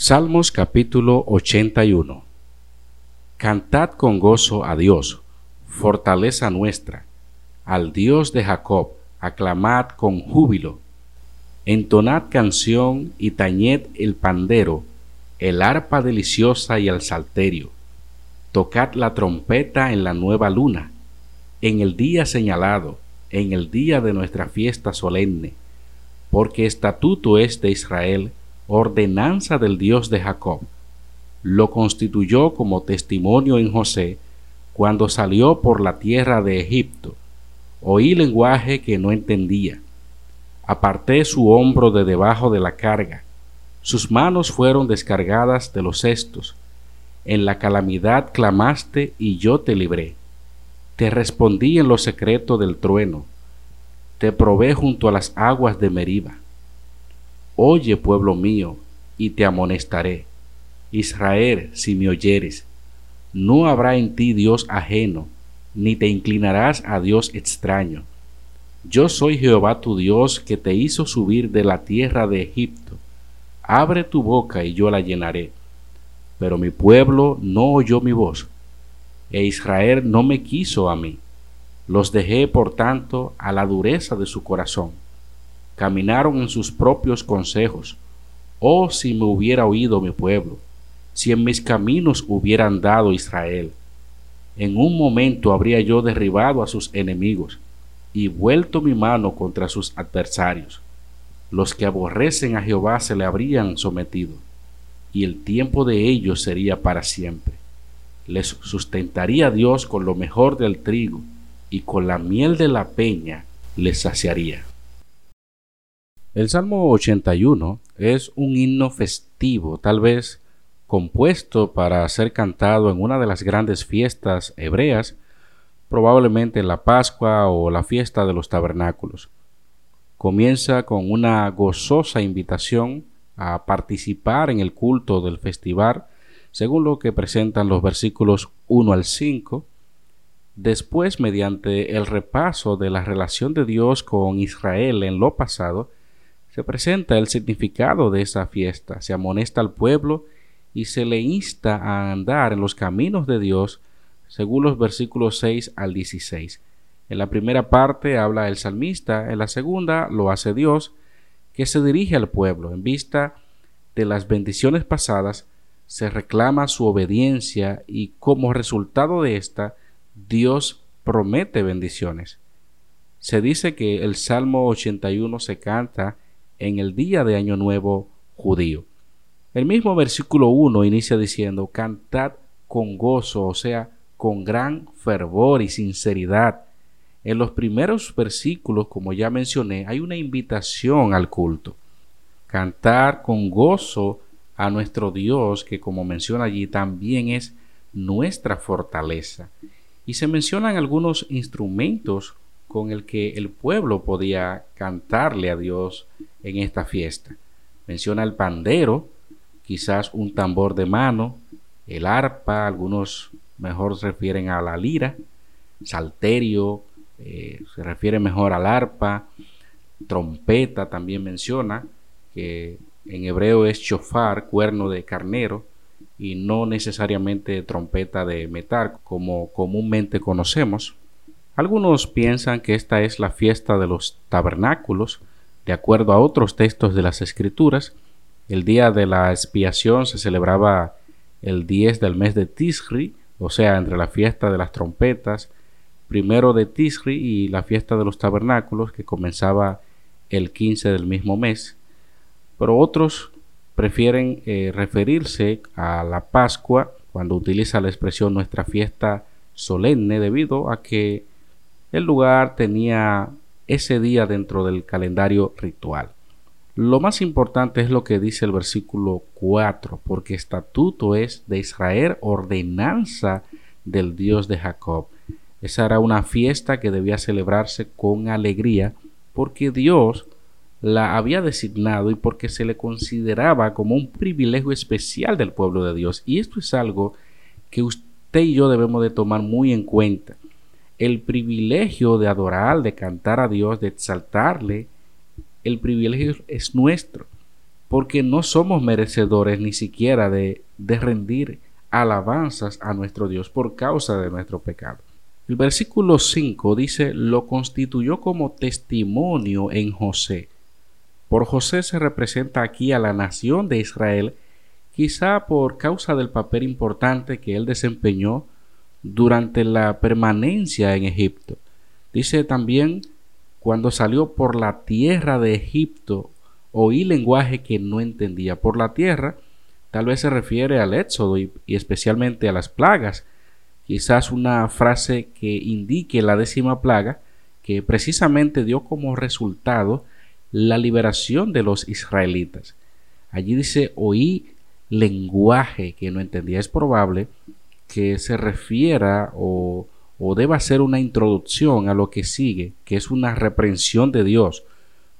Salmos capítulo 81 Cantad con gozo a Dios, fortaleza nuestra, al Dios de Jacob, aclamad con júbilo, entonad canción y tañed el pandero, el arpa deliciosa y el salterio, tocad la trompeta en la nueva luna, en el día señalado, en el día de nuestra fiesta solemne, porque estatuto es de Israel, ordenanza del Dios de Jacob lo constituyó como testimonio en José cuando salió por la tierra de Egipto. Oí lenguaje que no entendía. Aparté su hombro de debajo de la carga. Sus manos fueron descargadas de los cestos. En la calamidad clamaste y yo te libré. Te respondí en lo secreto del trueno. Te probé junto a las aguas de Meriba. Oye, pueblo mío, y te amonestaré Israel, si me oyeres, no habrá en ti Dios ajeno, ni te inclinarás a Dios extraño. Yo soy Jehová tu Dios que te hizo subir de la tierra de Egipto. Abre tu boca y yo la llenaré. Pero mi pueblo no oyó mi voz, e Israel no me quiso a mí. Los dejé, por tanto, a la dureza de su corazón. Caminaron en sus propios consejos. Oh, si me hubiera oído mi pueblo si en mis caminos hubiera andado Israel. En un momento habría yo derribado a sus enemigos y vuelto mi mano contra sus adversarios. Los que aborrecen a Jehová se le habrían sometido, y el tiempo de ellos sería para siempre. Les sustentaría Dios con lo mejor del trigo, y con la miel de la peña les saciaría. El Salmo 81 es un himno festivo, tal vez compuesto para ser cantado en una de las grandes fiestas hebreas, probablemente la Pascua o la fiesta de los tabernáculos. Comienza con una gozosa invitación a participar en el culto del festival, según lo que presentan los versículos 1 al 5. Después, mediante el repaso de la relación de Dios con Israel en lo pasado, se presenta el significado de esa fiesta, se amonesta al pueblo y se le insta a andar en los caminos de Dios, según los versículos 6 al 16. En la primera parte habla el salmista, en la segunda lo hace Dios, que se dirige al pueblo. En vista de las bendiciones pasadas, se reclama su obediencia y como resultado de esta, Dios promete bendiciones. Se dice que el Salmo 81 se canta en el día de Año Nuevo judío. El mismo versículo 1 inicia diciendo, cantad con gozo, o sea, con gran fervor y sinceridad. En los primeros versículos, como ya mencioné, hay una invitación al culto. Cantar con gozo a nuestro Dios, que como menciona allí, también es nuestra fortaleza. Y se mencionan algunos instrumentos con el que el pueblo podía cantarle a Dios en esta fiesta. Menciona el pandero, quizás un tambor de mano, el arpa, algunos mejor se refieren a la lira, salterio, eh, se refiere mejor al arpa, trompeta también menciona, que en hebreo es chofar, cuerno de carnero, y no necesariamente trompeta de metal como comúnmente conocemos. Algunos piensan que esta es la fiesta de los tabernáculos, De acuerdo a otros textos de las Escrituras, el día de la expiación se celebraba el 10 del mes de Tisri, o sea, entre la fiesta de las trompetas, primero de Tisri y la fiesta de los tabernáculos, que comenzaba el 15 del mismo mes. Pero otros prefieren eh, referirse a la Pascua cuando utiliza la expresión nuestra fiesta solemne debido a que el lugar tenía ese día dentro del calendario ritual. Lo más importante es lo que dice el versículo 4, porque estatuto es de Israel, ordenanza del Dios de Jacob. Esa era una fiesta que debía celebrarse con alegría, porque Dios la había designado y porque se le consideraba como un privilegio especial del pueblo de Dios. Y esto es algo que usted y yo debemos de tomar muy en cuenta. El privilegio de adorar, de cantar a Dios, de exaltarle, el privilegio es nuestro, porque no somos merecedores ni siquiera de, rendir alabanzas a nuestro Dios por causa de nuestro pecado. El versículo 5 dice, lo constituyó como testimonio en José. Por José se representa aquí a la nación de Israel, quizá por causa del papel importante que él desempeñó durante la permanencia en Egipto. Dice también cuando salió por la tierra de Egipto, oí lenguaje que no entendía. Por la tierra, tal vez se refiere al éxodo y, especialmente a las plagas. Quizás una frase que indique la décima plaga, que precisamente dio como resultado la liberación de los israelitas. Allí dice, oí lenguaje que no entendía. Es probable que se refiera o o deba ser una introducción a lo que sigue, que es una reprensión de Dios.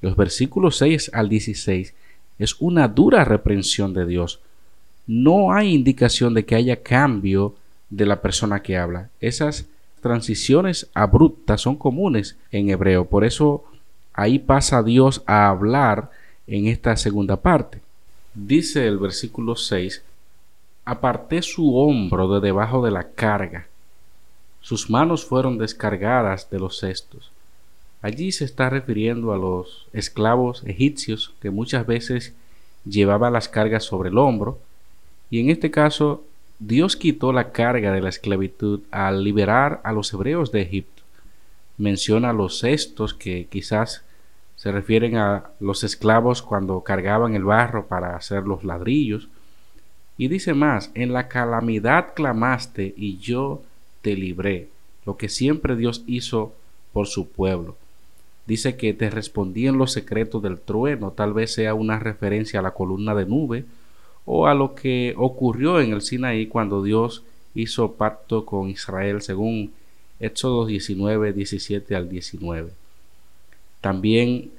Los versículos 6 al 16 es una dura reprensión de Dios. No hay indicación de que haya cambio de la persona que habla. Esas transiciones abruptas son comunes en hebreo. Por eso ahí pasa Dios a hablar en esta segunda parte. Dice el versículo 6, aparté su hombro de debajo de la carga sus manos fueron descargadas de los cestos. Allí se está refiriendo a los esclavos egipcios que muchas veces llevaban las cargas sobre el hombro, y en este caso Dios quitó la carga de la esclavitud al liberar a los hebreos de Egipto. Menciona los cestos que quizás se refieren a los esclavos cuando cargaban el barro para hacer los ladrillos. Y dice más, en la calamidad clamaste y yo te libré, lo que siempre Dios hizo por su pueblo. Dice que te respondí en los secretos del trueno, tal vez sea una referencia a la columna de nube o a lo que ocurrió en el Sinaí cuando Dios hizo pacto con Israel según Éxodo 19, 17 al 19. También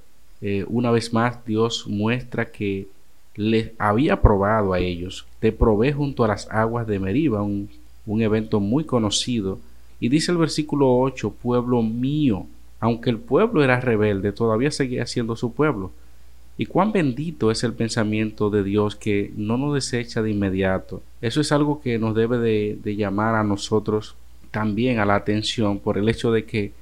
eh, una vez más Dios muestra que les había probado a ellos. Te probé junto a las aguas de Meriba, un evento muy conocido. Y dice el versículo 8, pueblo mío, aunque el pueblo era rebelde, todavía seguía siendo su pueblo. Y cuán bendito es el pensamiento de Dios que no nos desecha de inmediato. Eso es algo que nos debe de, de llamar a nosotros también a la atención por el hecho de que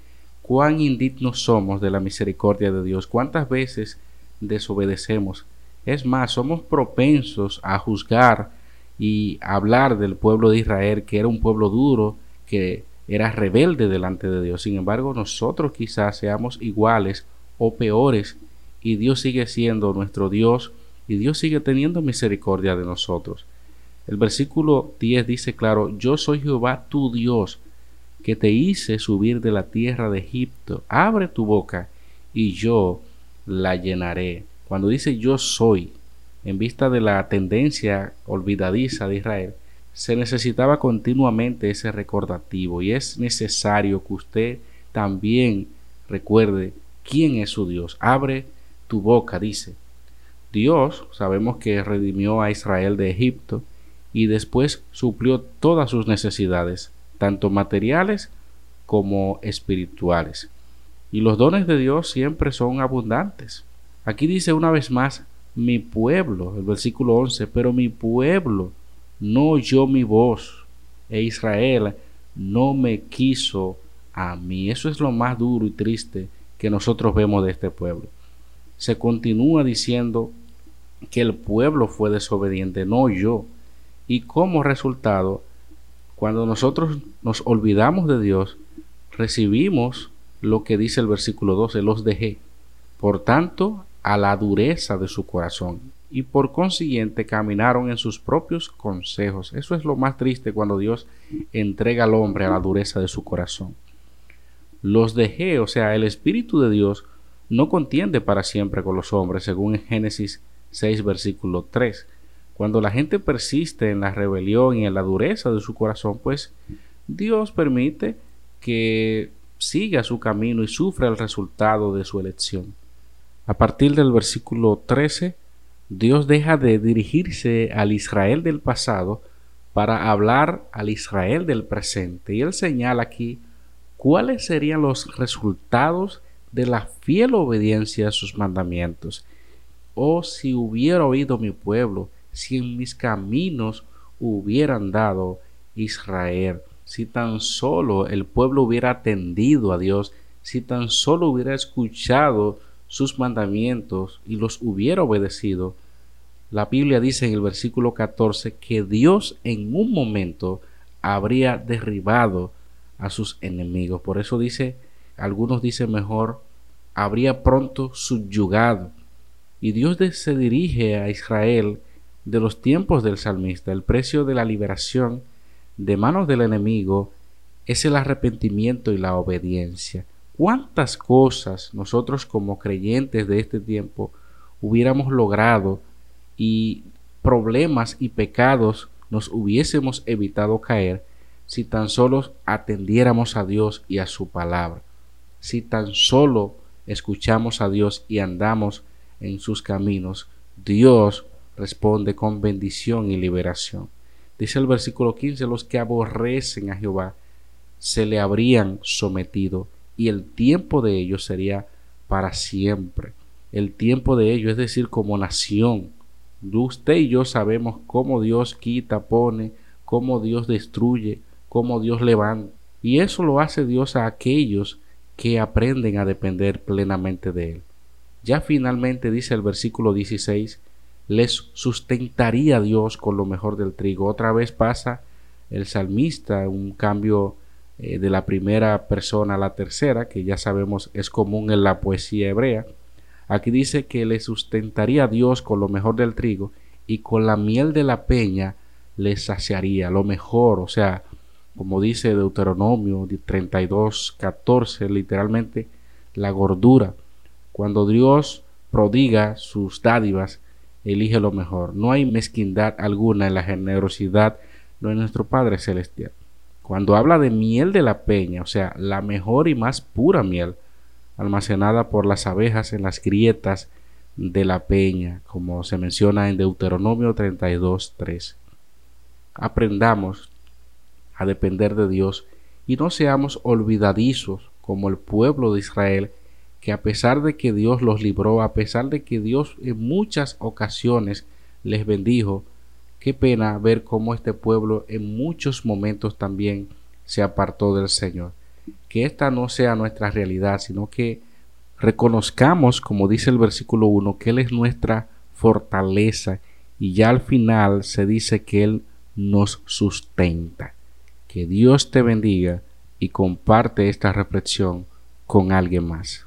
cuán indignos somos de la misericordia de Dios, cuántas veces desobedecemos. Es más, somos propensos a juzgar y hablar del pueblo de Israel, que era un pueblo duro, que era rebelde delante de Dios. Sin embargo, nosotros quizás seamos iguales o peores y Dios sigue siendo nuestro Dios y Dios sigue teniendo misericordia de nosotros. El versículo 10 dice claro, yo soy Jehová tu Dios, que te hice subir de la tierra de Egipto. Abre tu boca y yo la llenaré. Cuando dice yo soy, en vista de la tendencia olvidadiza de Israel, se necesitaba continuamente ese recordativo y es necesario que usted también recuerde quién es su Dios. Abre tu boca, dice. Dios, sabemos que redimió a Israel de Egipto y después suplió todas sus necesidades, tanto materiales como espirituales. Y los dones de Dios siempre son abundantes. Aquí dice una vez más, mi pueblo, el versículo 11, pero mi pueblo no oyó mi voz e Israel no me quiso a mí. Eso es lo más duro y triste que nosotros vemos de este pueblo. se continúa diciendo que el pueblo fue desobediente, no yo. Y como resultado, cuando nosotros nos olvidamos de Dios, recibimos lo que dice el versículo 12, los dejé. Por tanto, a la dureza de su corazón y por consiguiente caminaron en sus propios consejos. Eso es lo más triste cuando Dios entrega al hombre a la dureza de su corazón. Los dejé, o sea, el Espíritu de Dios no contiende para siempre con los hombres, según Génesis 6, versículo 3. Cuando la gente persiste en la rebelión y en la dureza de su corazón, pues Dios permite que siga su camino y sufra el resultado de su elección. A partir del versículo 13, Dios deja de dirigirse al Israel del pasado para hablar al Israel del presente. Y él señala aquí cuáles serían los resultados de la fiel obediencia a sus mandamientos. Oh, si hubiera oído mi pueblo, si en mis caminos hubieran dado Israel, si tan solo el pueblo hubiera atendido a Dios, si tan solo hubiera escuchado sus mandamientos y los hubiera obedecido, la Biblia dice en el versículo 14 que Dios en un momento habría derribado a sus enemigos. Por eso dice, algunos dicen mejor, habría pronto subyugado. Y Dios se dirige a Israel de los tiempos del salmista. El precio de la liberación de manos del enemigo es el arrepentimiento y la obediencia cuántas cosas nosotros como creyentes de este tiempo hubiéramos logrado y problemas y pecados nos hubiésemos evitado caer si tan solo atendiéramos a Dios y a su palabra, si tan solo escuchamos a Dios y andamos en sus caminos, Dios responde con bendición y liberación. Dice el versículo 15, los que aborrecen a Jehová se le habrían sometido y el tiempo de ellos sería para siempre. El tiempo de ellos, es decir, como nación. Usted y yo sabemos cómo Dios quita, pone, cómo Dios destruye, cómo Dios levanta. Y eso lo hace Dios a aquellos que aprenden a depender plenamente de Él. Ya finalmente dice el versículo 16, les sustentaría Dios con lo mejor del trigo. Otra vez pasa el salmista, un cambio eh, de la primera persona a la tercera, que ya sabemos es común en la poesía hebrea. Aquí dice que le sustentaría a Dios con lo mejor del trigo y con la miel de la peña le saciaría lo mejor, o sea, como dice Deuteronomio 32, 14, literalmente la gordura. Cuando Dios prodiga sus dádivas, elige lo mejor. No hay mezquindad alguna en la generosidad de nuestro Padre Celestial. Cuando habla de miel de la peña, o sea, la mejor y más pura miel, almacenada por las abejas en las grietas de la peña, como se menciona en Deuteronomio 32.3. Aprendamos a depender de Dios y no seamos olvidadizos como el pueblo de Israel, que a pesar de que Dios los libró, a pesar de que Dios en muchas ocasiones les bendijo, Qué pena ver cómo este pueblo en muchos momentos también se apartó del Señor. Que esta no sea nuestra realidad, sino que reconozcamos, como dice el versículo 1, que Él es nuestra fortaleza y ya al final se dice que Él nos sustenta. Que Dios te bendiga y comparte esta reflexión con alguien más.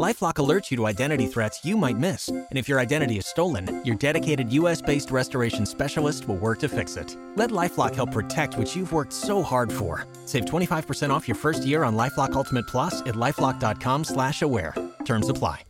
Lifelock alerts you to identity threats you might miss. And if your identity is stolen, your dedicated US based restoration specialist will work to fix it. Let Lifelock help protect what you've worked so hard for. Save 25% off your first year on Lifelock Ultimate Plus at lifelock.com slash aware. Terms apply.